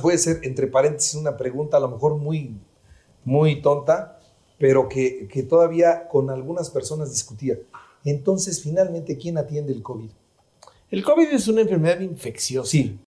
Voy a hacer entre paréntesis una pregunta a lo mejor muy, muy tonta, pero que, que todavía con algunas personas discutía. Entonces, finalmente, ¿quién atiende el COVID? El COVID es una enfermedad infecciosa. Sí.